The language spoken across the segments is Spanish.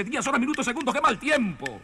días, horas, minutos, segundos, qué mal tiempo.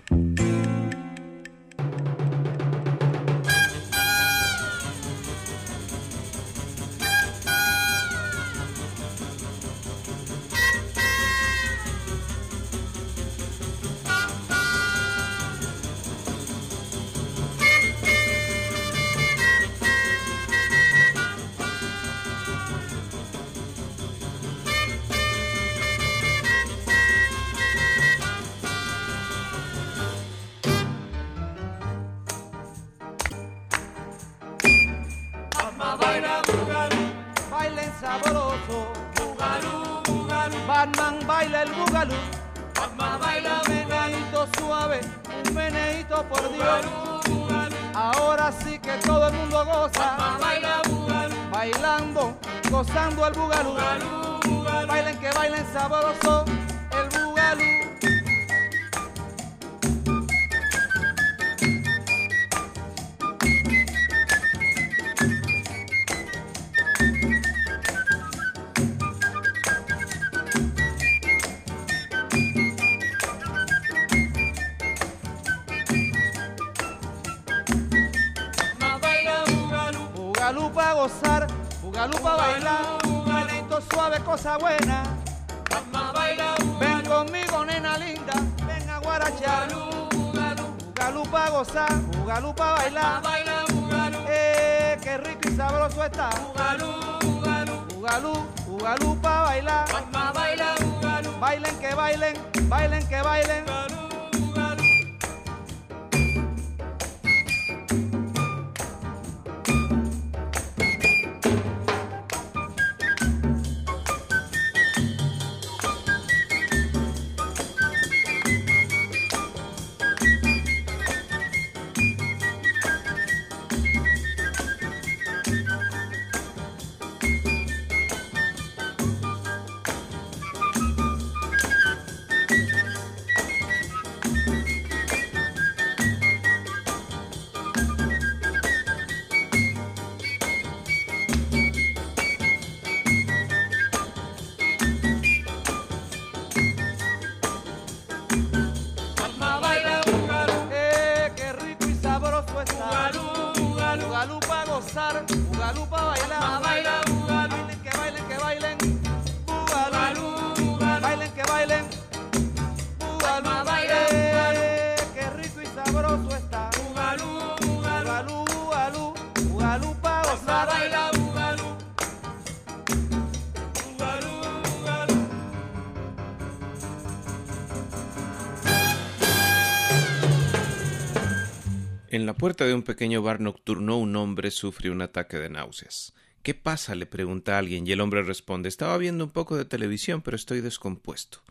La puerta de un pequeño bar nocturno un hombre sufre un ataque de náuseas. ¿Qué pasa? le pregunta alguien y el hombre responde Estaba viendo un poco de televisión, pero estoy descompuesto.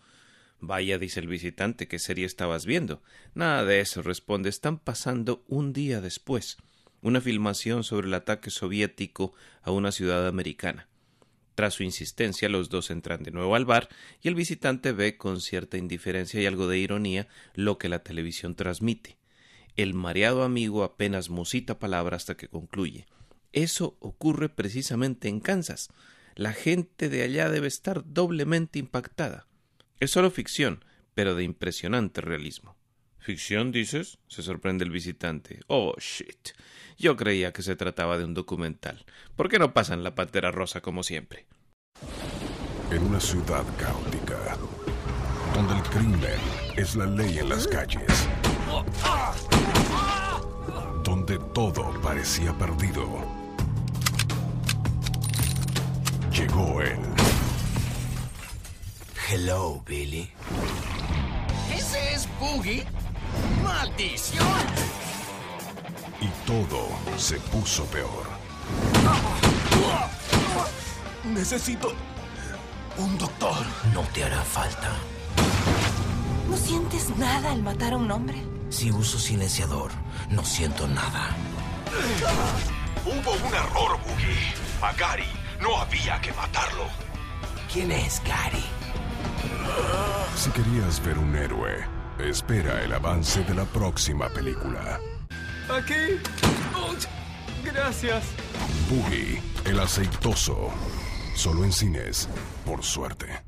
Vaya, dice el visitante, ¿qué serie estabas viendo? Nada de eso, responde. Están pasando un día después. Una filmación sobre el ataque soviético a una ciudad americana. Tras su insistencia, los dos entran de nuevo al bar y el visitante ve con cierta indiferencia y algo de ironía lo que la televisión transmite. El mareado amigo apenas musita palabra hasta que concluye. Eso ocurre precisamente en Kansas. La gente de allá debe estar doblemente impactada. Es solo ficción, pero de impresionante realismo. ¿Ficción, dices? se sorprende el visitante. Oh, shit. Yo creía que se trataba de un documental. ¿Por qué no pasan la pantera rosa como siempre? En una ciudad caótica, donde el crimen es la ley en las calles, donde todo parecía perdido, llegó él. Hello, Billy. ¿Ese es Boogie? ¡Maldición! Y todo se puso peor. Necesito un doctor. No te hará falta. ¿No sientes nada al matar a un hombre? Si uso silenciador, no siento nada. Hubo un error, Boogie. A Gary no había que matarlo. ¿Quién es Gary? Si querías ver un héroe, espera el avance de la próxima película. Aquí. Gracias. Boogie, el aceitoso. Solo en cines, por suerte.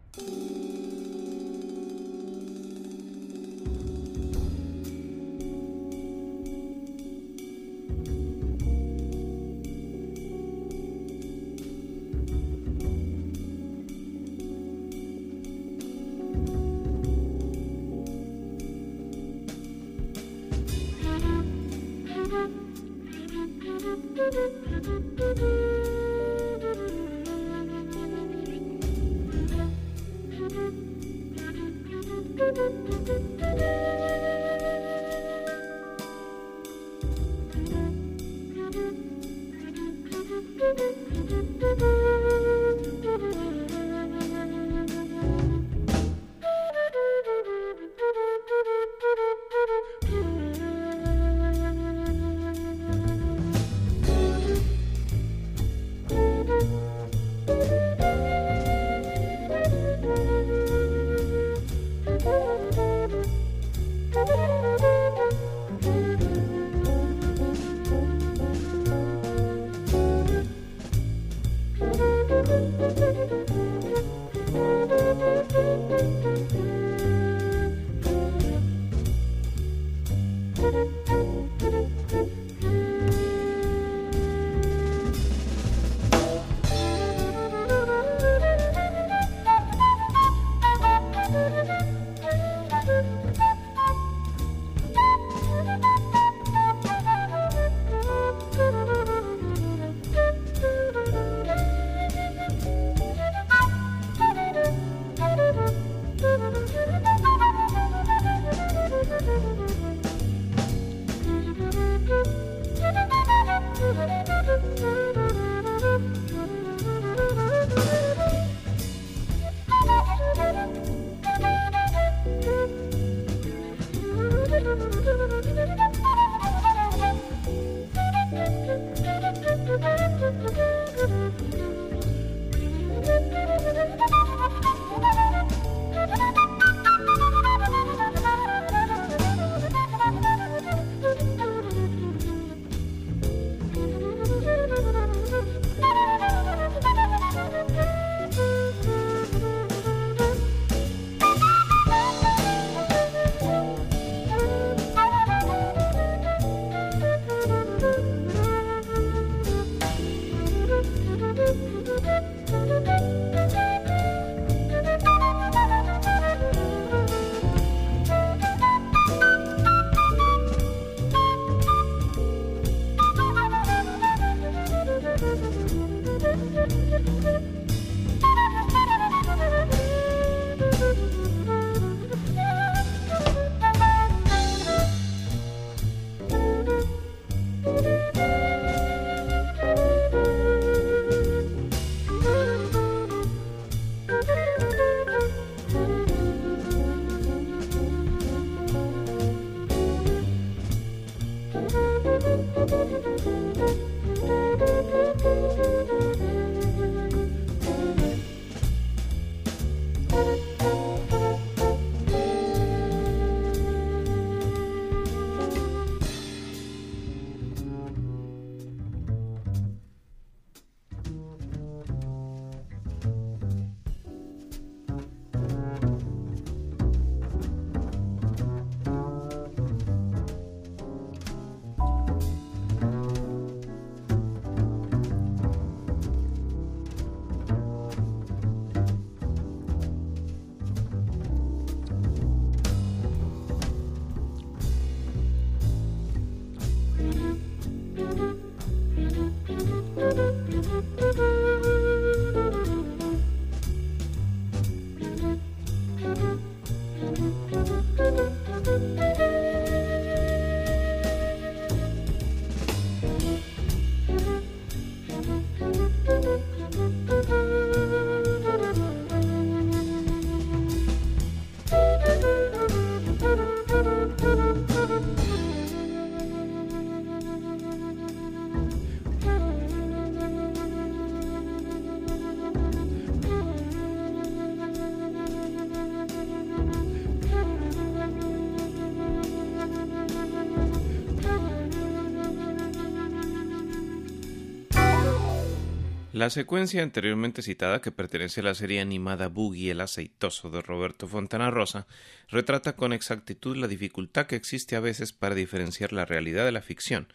La secuencia anteriormente citada, que pertenece a la serie animada Boogie el aceitoso de Roberto Fontana Rosa, retrata con exactitud la dificultad que existe a veces para diferenciar la realidad de la ficción,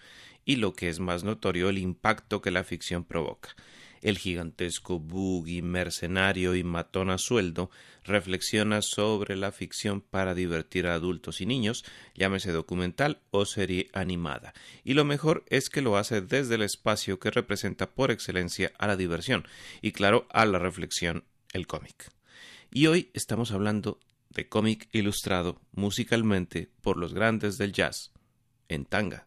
y lo que es más notorio, el impacto que la ficción provoca. El gigantesco boogie mercenario y matón a sueldo reflexiona sobre la ficción para divertir a adultos y niños, llámese documental o serie animada. Y lo mejor es que lo hace desde el espacio que representa por excelencia a la diversión y claro a la reflexión, el cómic. Y hoy estamos hablando de cómic ilustrado musicalmente por los grandes del jazz en tanga.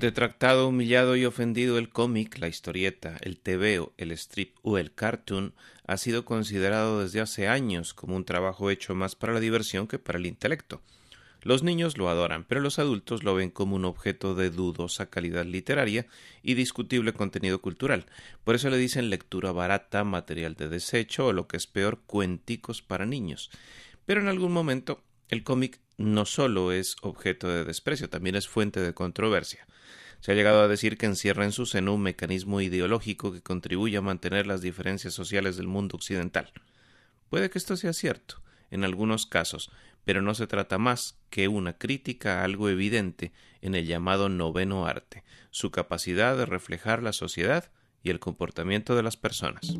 Detractado, humillado y ofendido, el cómic, la historieta, el tebeo, el strip o el cartoon ha sido considerado desde hace años como un trabajo hecho más para la diversión que para el intelecto. Los niños lo adoran, pero los adultos lo ven como un objeto de dudosa calidad literaria y discutible contenido cultural. Por eso le dicen lectura barata, material de desecho o lo que es peor, cuenticos para niños. Pero en algún momento el cómic no solo es objeto de desprecio, también es fuente de controversia. Se ha llegado a decir que encierra en su seno un mecanismo ideológico que contribuye a mantener las diferencias sociales del mundo occidental. Puede que esto sea cierto, en algunos casos, pero no se trata más que una crítica a algo evidente en el llamado noveno arte, su capacidad de reflejar la sociedad y el comportamiento de las personas.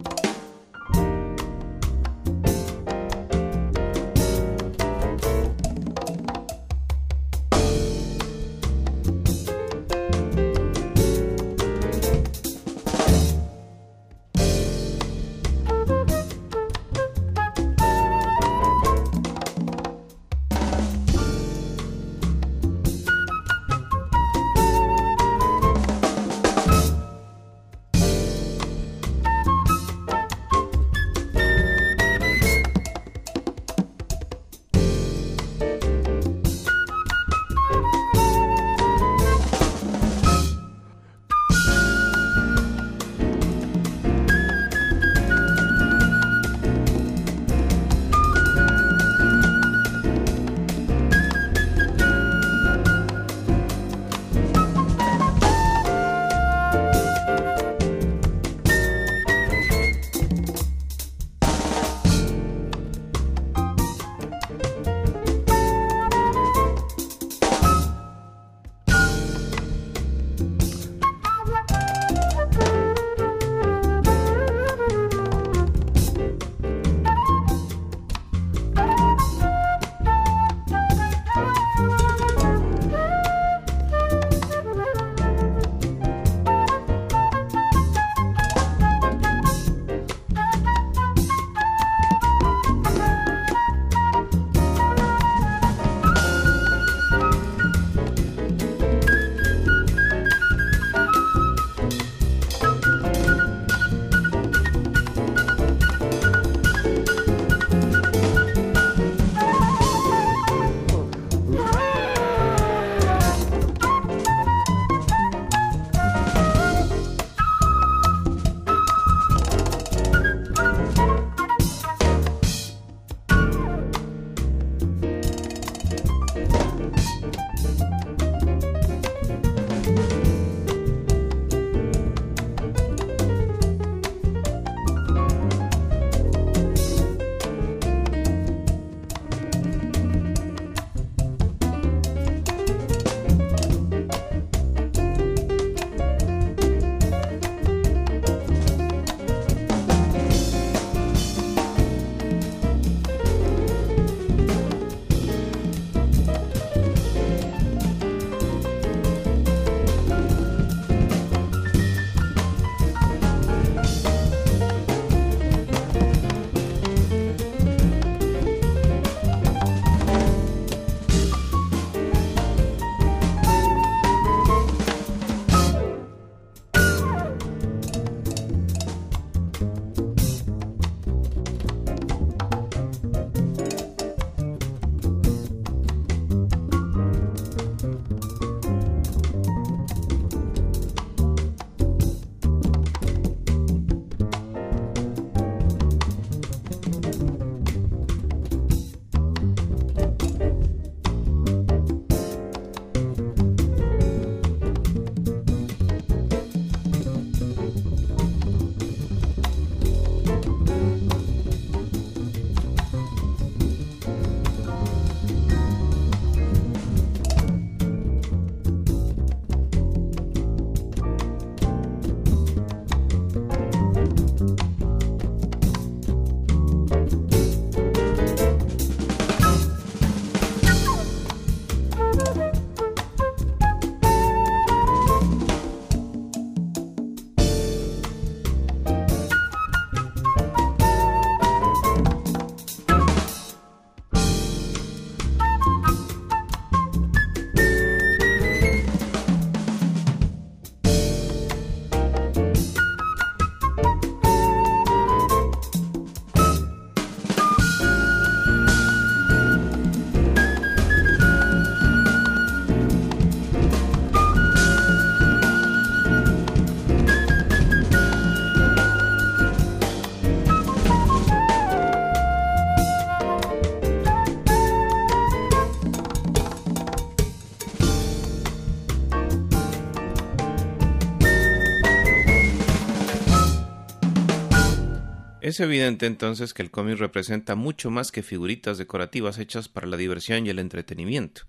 Es evidente entonces que el cómic representa mucho más que figuritas decorativas hechas para la diversión y el entretenimiento.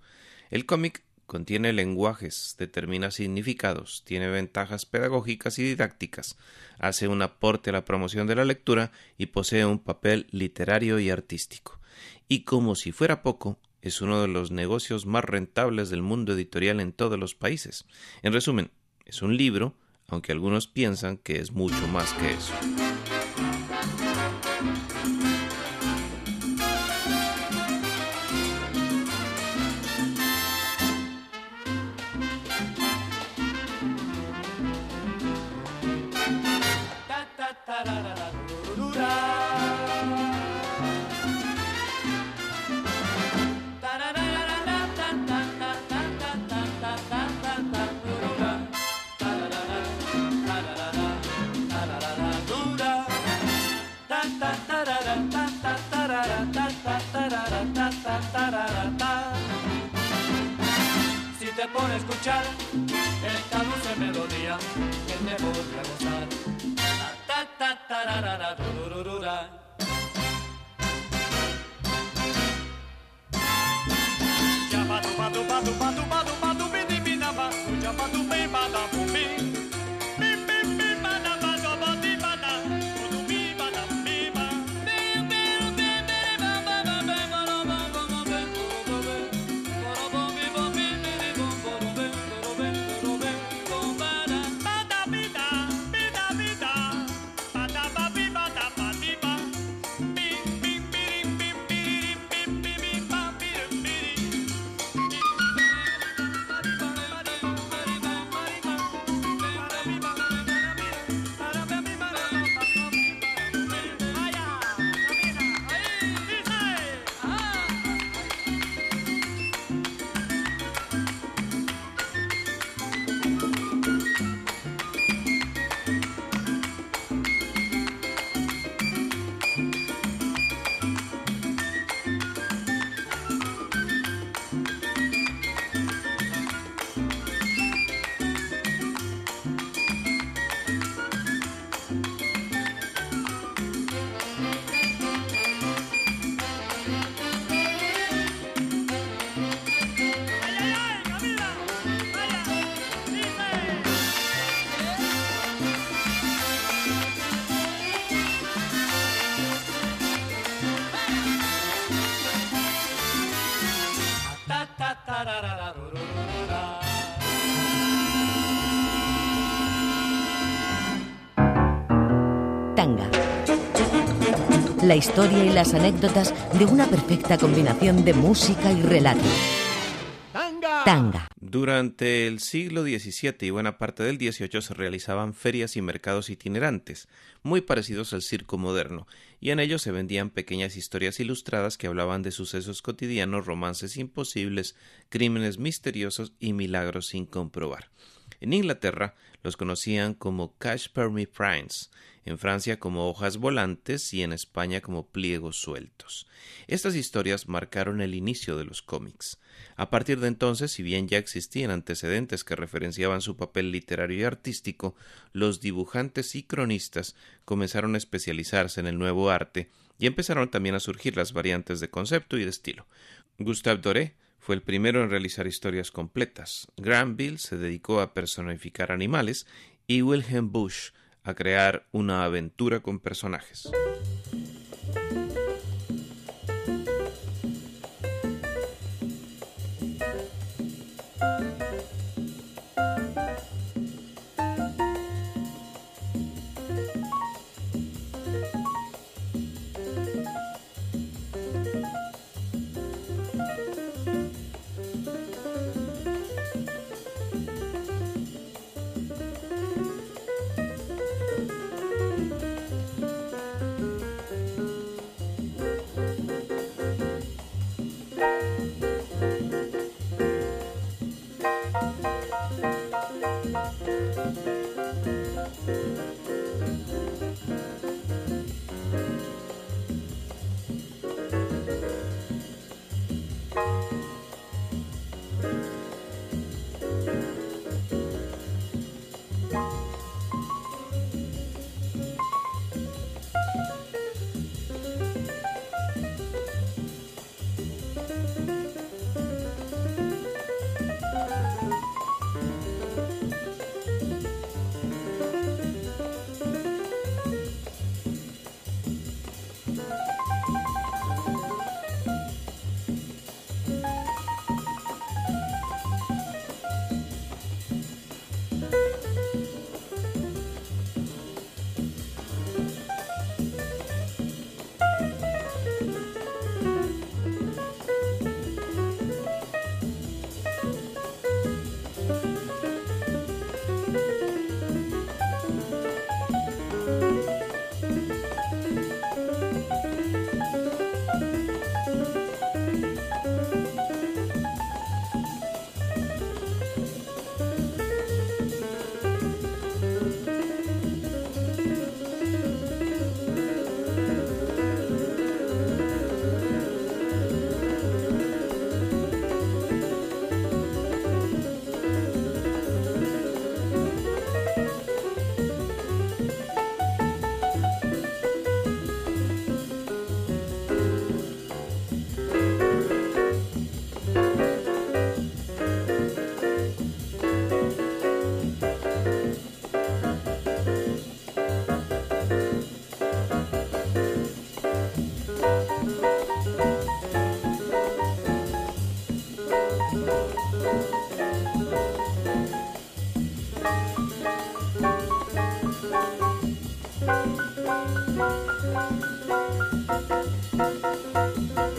El cómic contiene lenguajes, determina significados, tiene ventajas pedagógicas y didácticas, hace un aporte a la promoción de la lectura y posee un papel literario y artístico. Y como si fuera poco, es uno de los negocios más rentables del mundo editorial en todos los países. En resumen, es un libro, aunque algunos piensan que es mucho más que eso. Si te pone a escuchar esta dulce melodía que te gozar. ta ta ra ra ra ru do ra. do dubba dubba dubba dubba. La historia y las anécdotas de una perfecta combinación de música y relato. Tanga. Durante el siglo XVII y buena parte del XVIII se realizaban ferias y mercados itinerantes, muy parecidos al circo moderno, y en ellos se vendían pequeñas historias ilustradas que hablaban de sucesos cotidianos, romances imposibles, crímenes misteriosos y milagros sin comprobar. En Inglaterra los conocían como Cash Me Prints, en Francia como hojas volantes y en España como pliegos sueltos. Estas historias marcaron el inicio de los cómics. A partir de entonces, si bien ya existían antecedentes que referenciaban su papel literario y artístico, los dibujantes y cronistas comenzaron a especializarse en el nuevo arte y empezaron también a surgir las variantes de concepto y de estilo. Gustave Doré fue el primero en realizar historias completas. Granville se dedicó a personificar animales y Wilhelm Busch a crear una aventura con personajes. Thank you.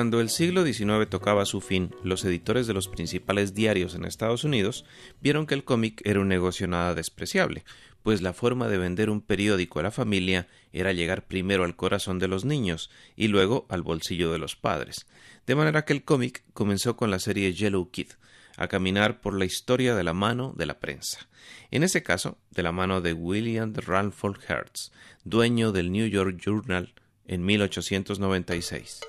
Cuando el siglo XIX tocaba su fin, los editores de los principales diarios en Estados Unidos vieron que el cómic era un negocio nada despreciable, pues la forma de vender un periódico a la familia era llegar primero al corazón de los niños y luego al bolsillo de los padres. De manera que el cómic comenzó con la serie Yellow Kid, a caminar por la historia de la mano de la prensa. En ese caso, de la mano de William Ranford Hertz, dueño del New York Journal en 1896.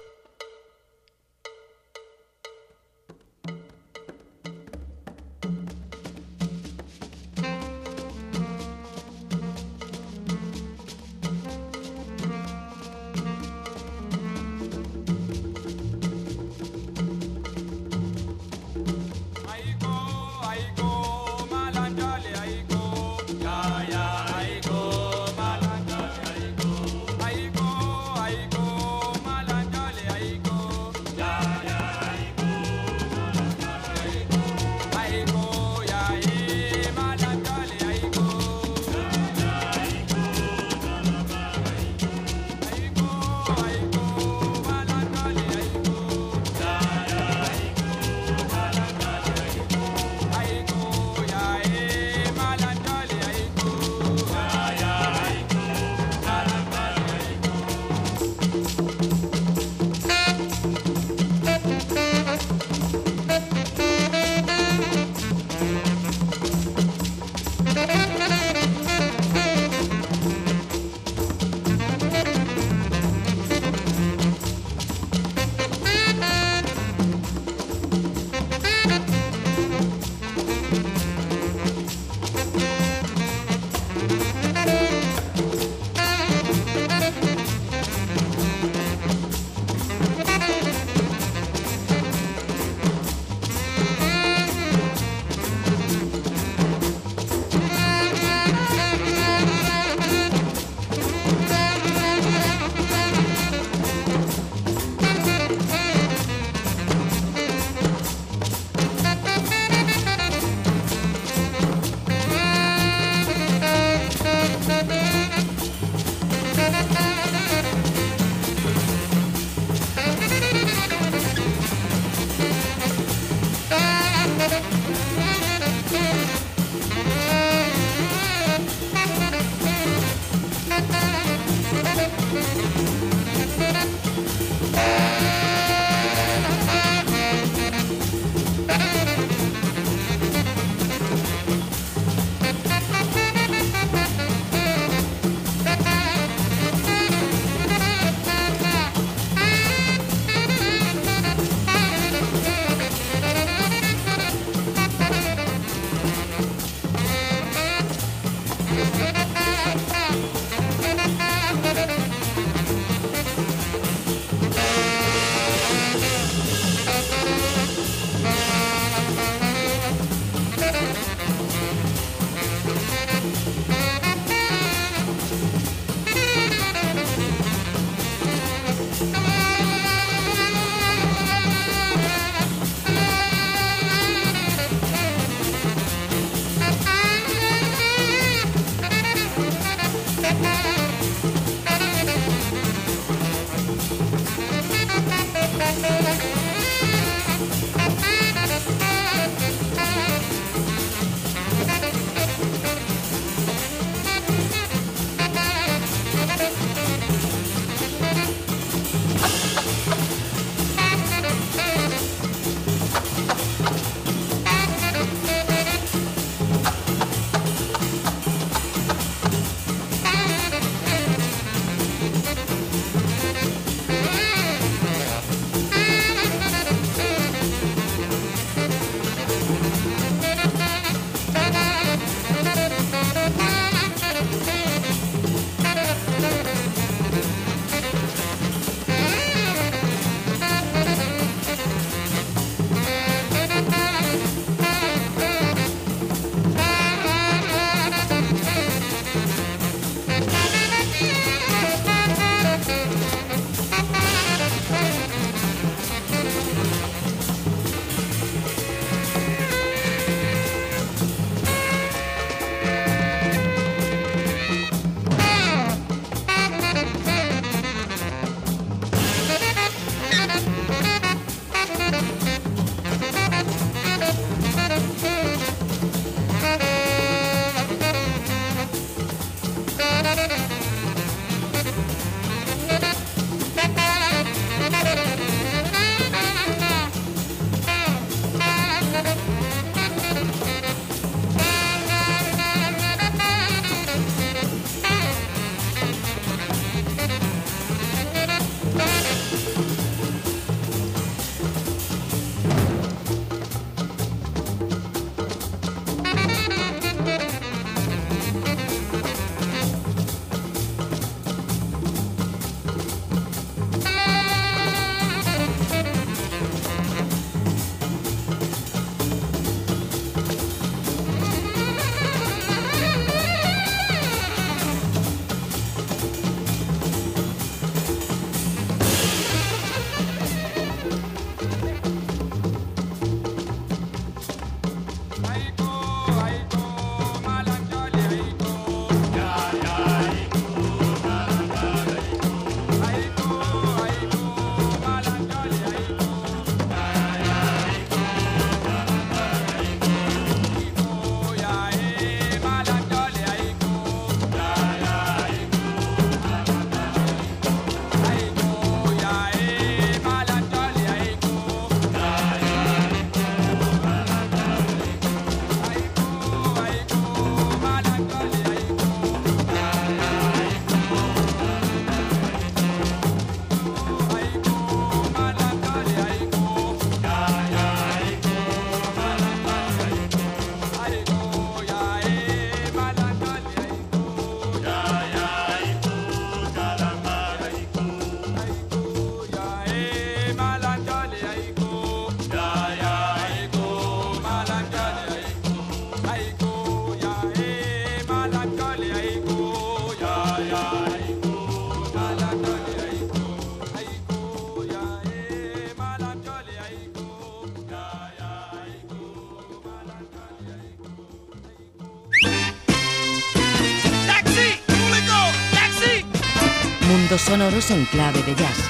Sonoros en clave de jazz.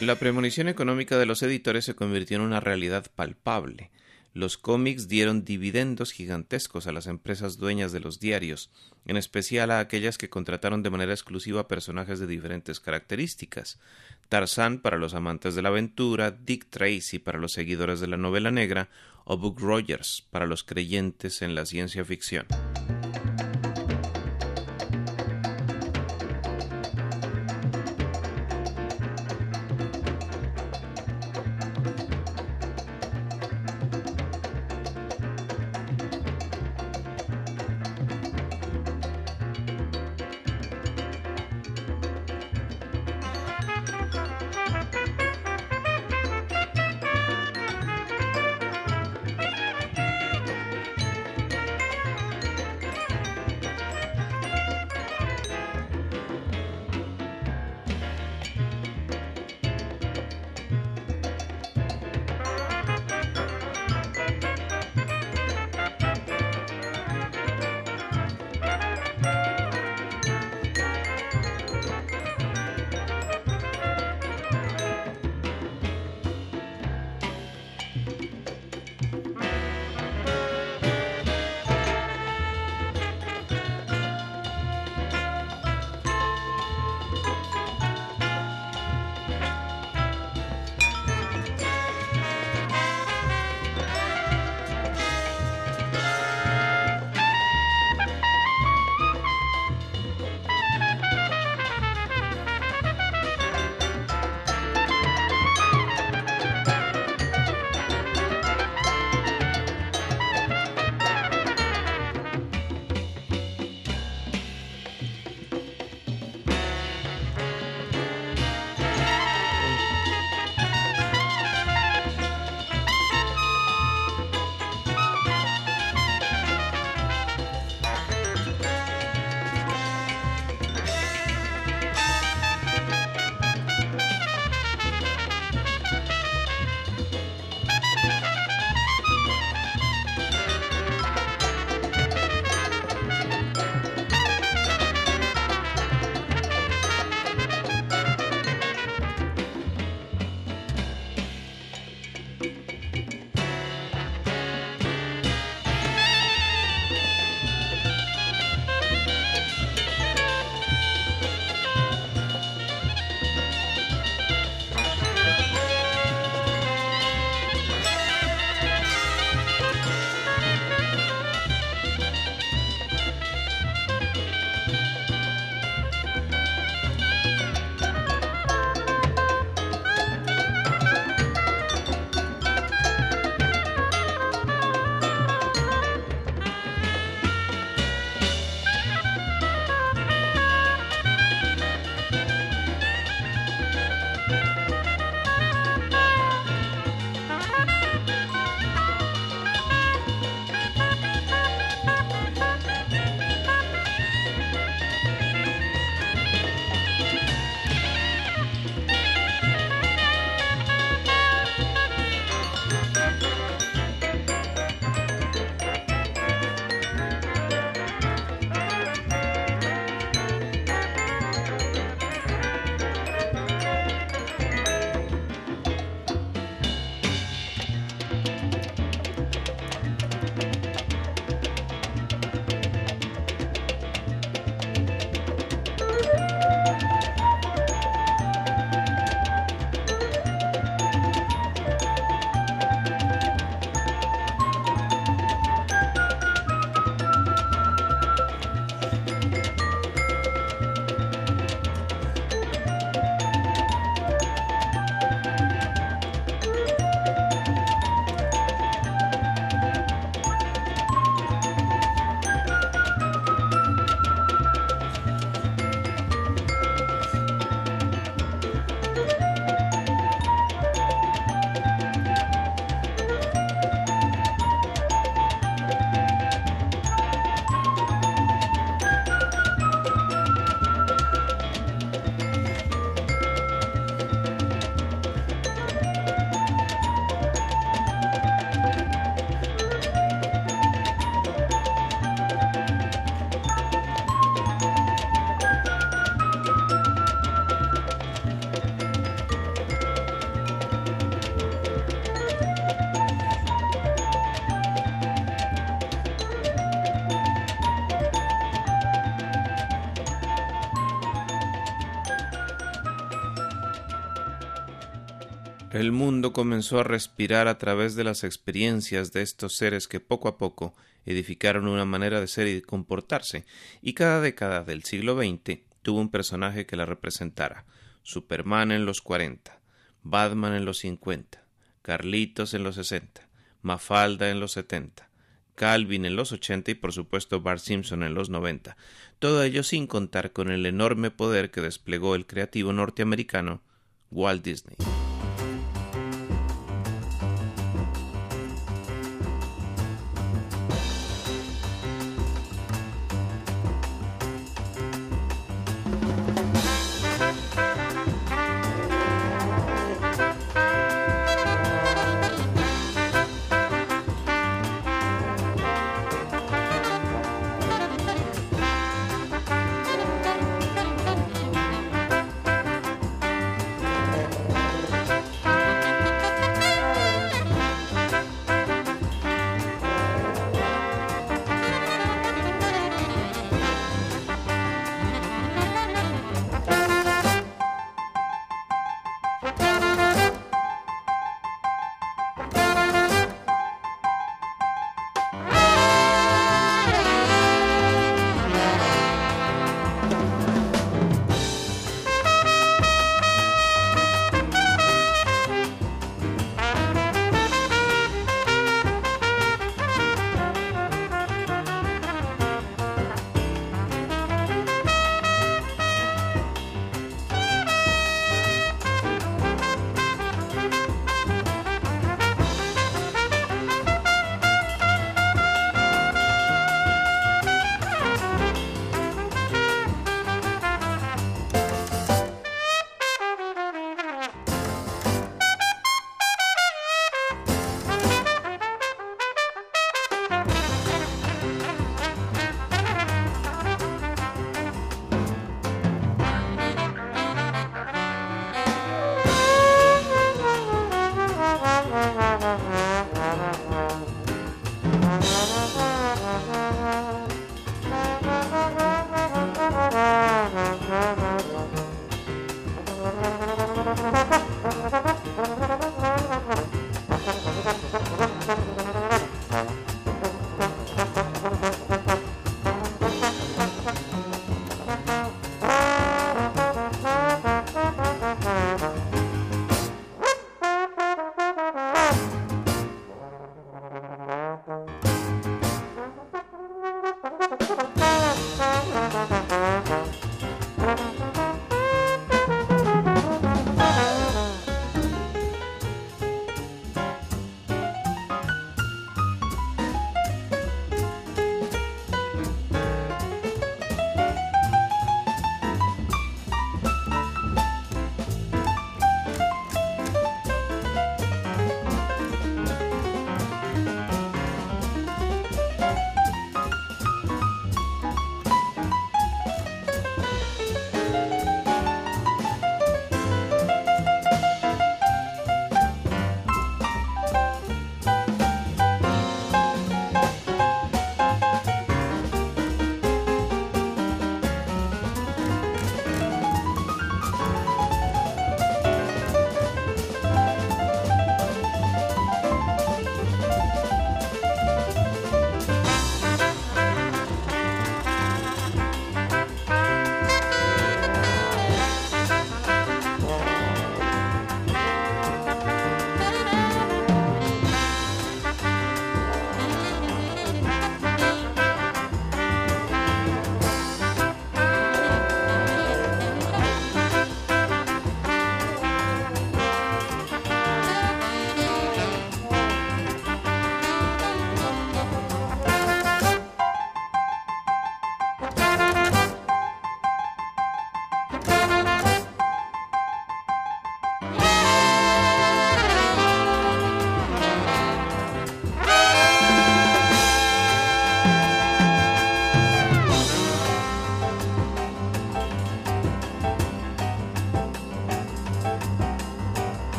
La premonición económica de los editores se convirtió en una realidad palpable. Los cómics dieron dividendos gigantescos a las empresas dueñas de los diarios, en especial a aquellas que contrataron de manera exclusiva personajes de diferentes características. Tarzán para los amantes de la aventura, Dick Tracy para los seguidores de la novela negra o Buck Rogers para los creyentes en la ciencia ficción. El mundo comenzó a respirar a través de las experiencias de estos seres que poco a poco edificaron una manera de ser y de comportarse, y cada década del siglo XX tuvo un personaje que la representara. Superman en los 40, Batman en los 50, Carlitos en los 60, Mafalda en los 70, Calvin en los 80 y por supuesto Bart Simpson en los 90. Todo ello sin contar con el enorme poder que desplegó el creativo norteamericano Walt Disney.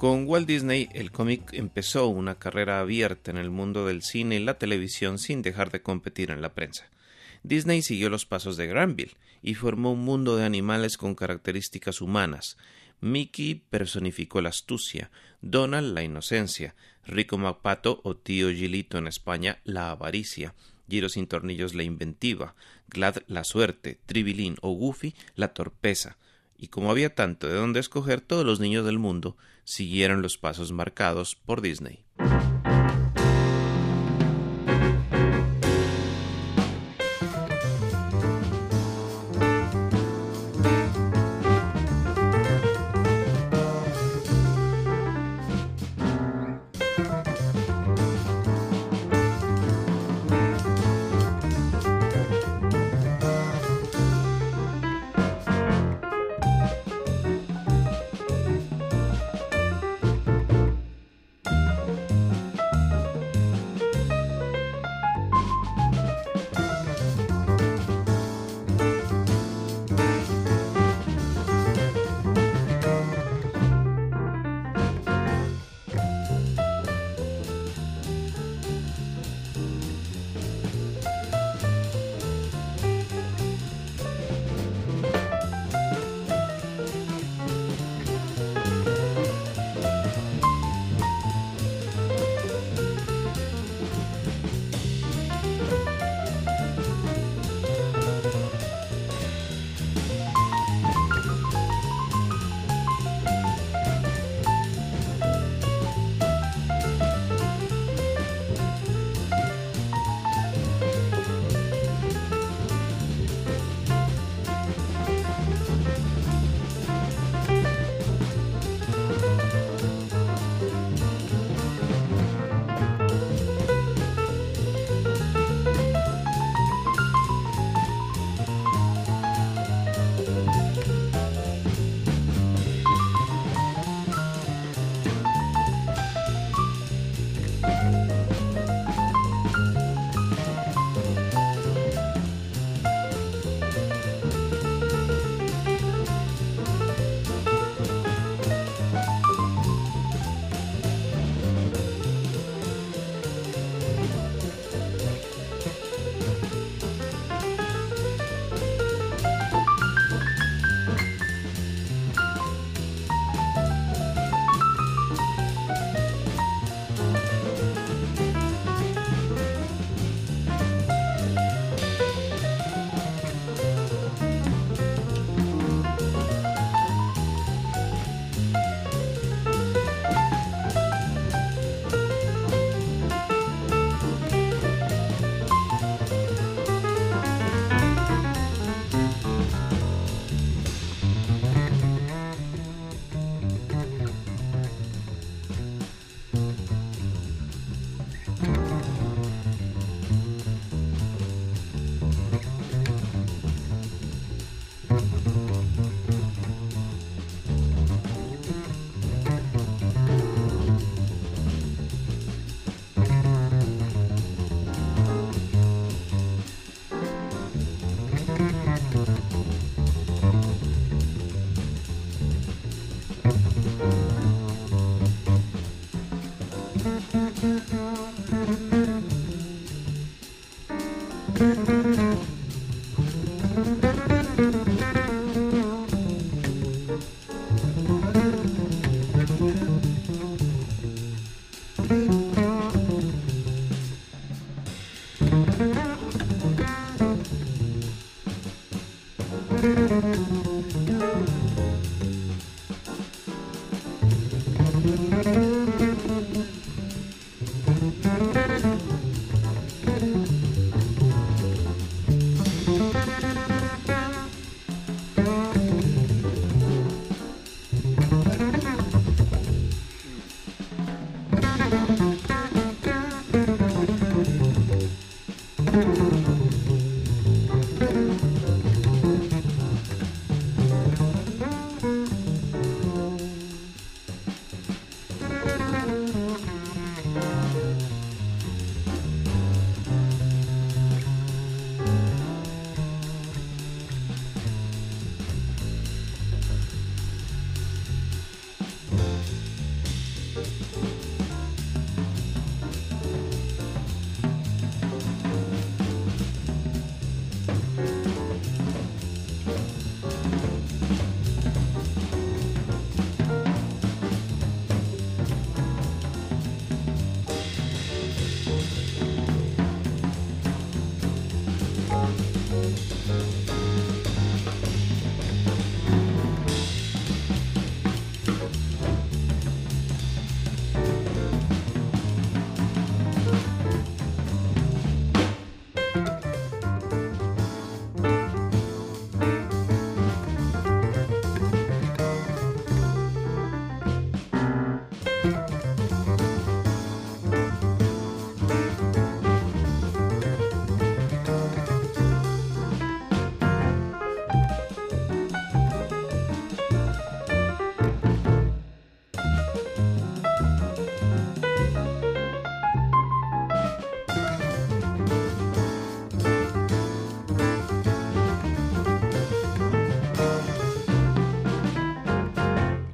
Con Walt Disney, el cómic empezó una carrera abierta en el mundo del cine y la televisión sin dejar de competir en la prensa. Disney siguió los pasos de Granville y formó un mundo de animales con características humanas. Mickey personificó la astucia, Donald la inocencia, Rico Mapato o Tío Gilito en España la avaricia, Giro sin tornillos la inventiva, Glad la suerte, Tribilín o Goofy la torpeza, y como había tanto de dónde escoger, todos los niños del mundo siguieron los pasos marcados por Disney.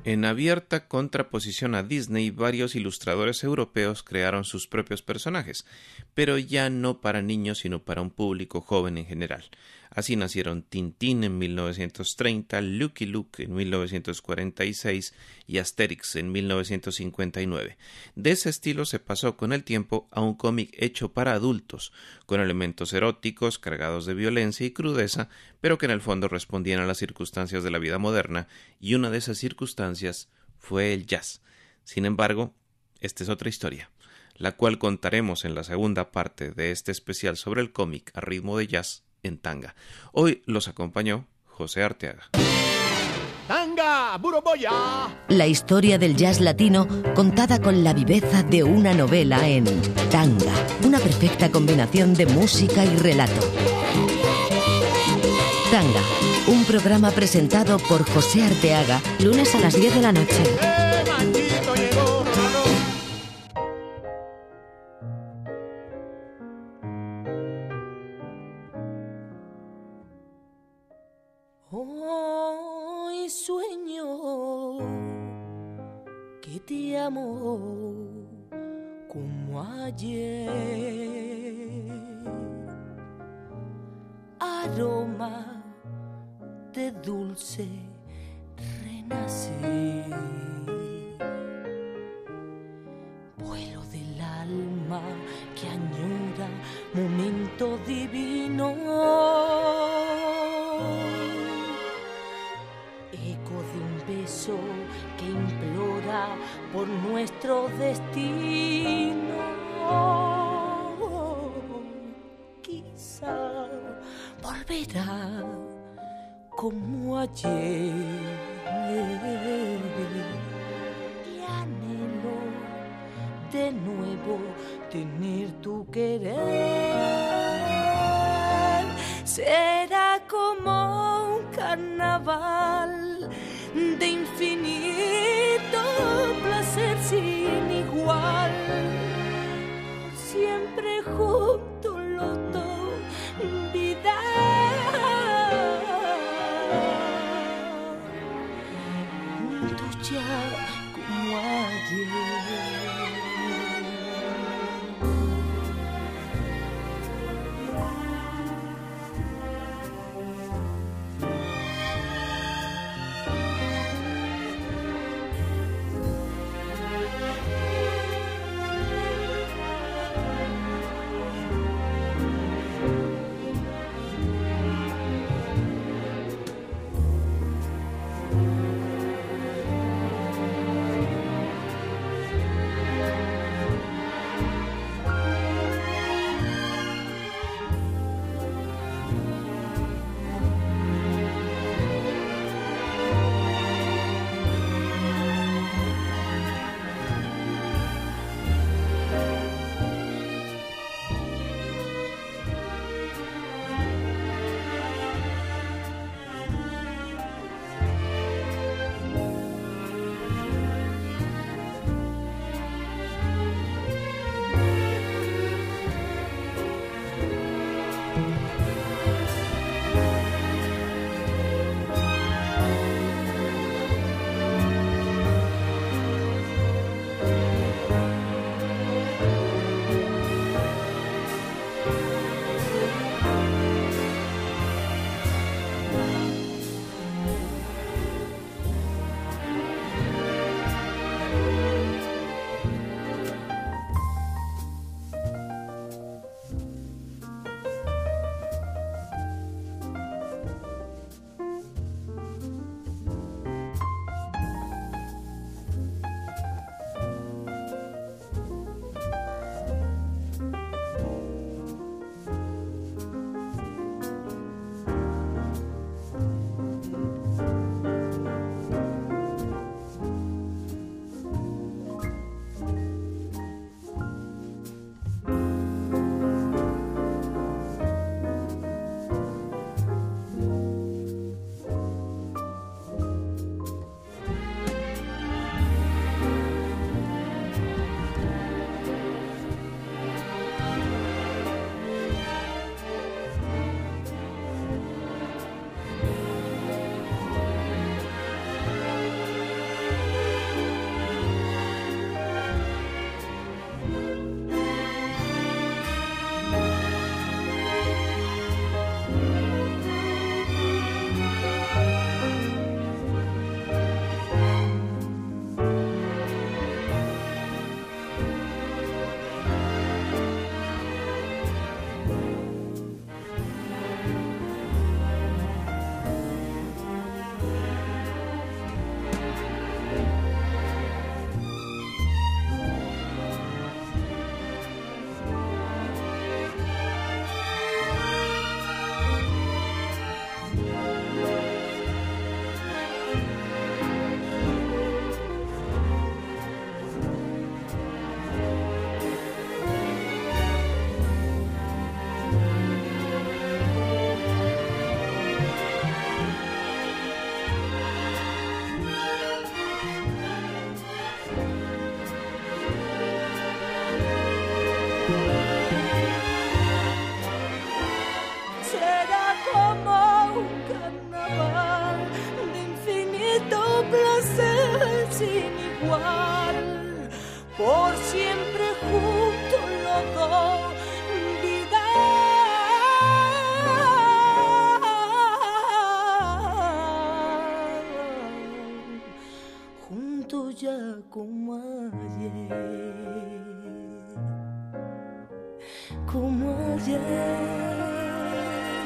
En abierta contraposición a Disney, varios ilustradores europeos crearon sus propios personajes, pero ya no para niños, sino para un público joven en general. Así nacieron Tintín en 1930, Lucky Luke en 1946 y Asterix en 1959. De ese estilo se pasó con el tiempo a un cómic hecho para adultos, con elementos eróticos, cargados de violencia y crudeza, pero que en el fondo respondían a las circunstancias de la vida moderna, y una de esas circunstancias fue el jazz. Sin embargo, esta es otra historia la cual contaremos en la segunda parte de este especial sobre el cómic a ritmo de jazz en tanga. Hoy los acompañó José Arteaga. Tanga, Buroboya. La historia del jazz latino contada con la viveza de una novela en Tanga, una perfecta combinación de música y relato. Tanga, un programa presentado por José Arteaga, lunes a las 10 de la noche. Como ayer. Aroma de dulce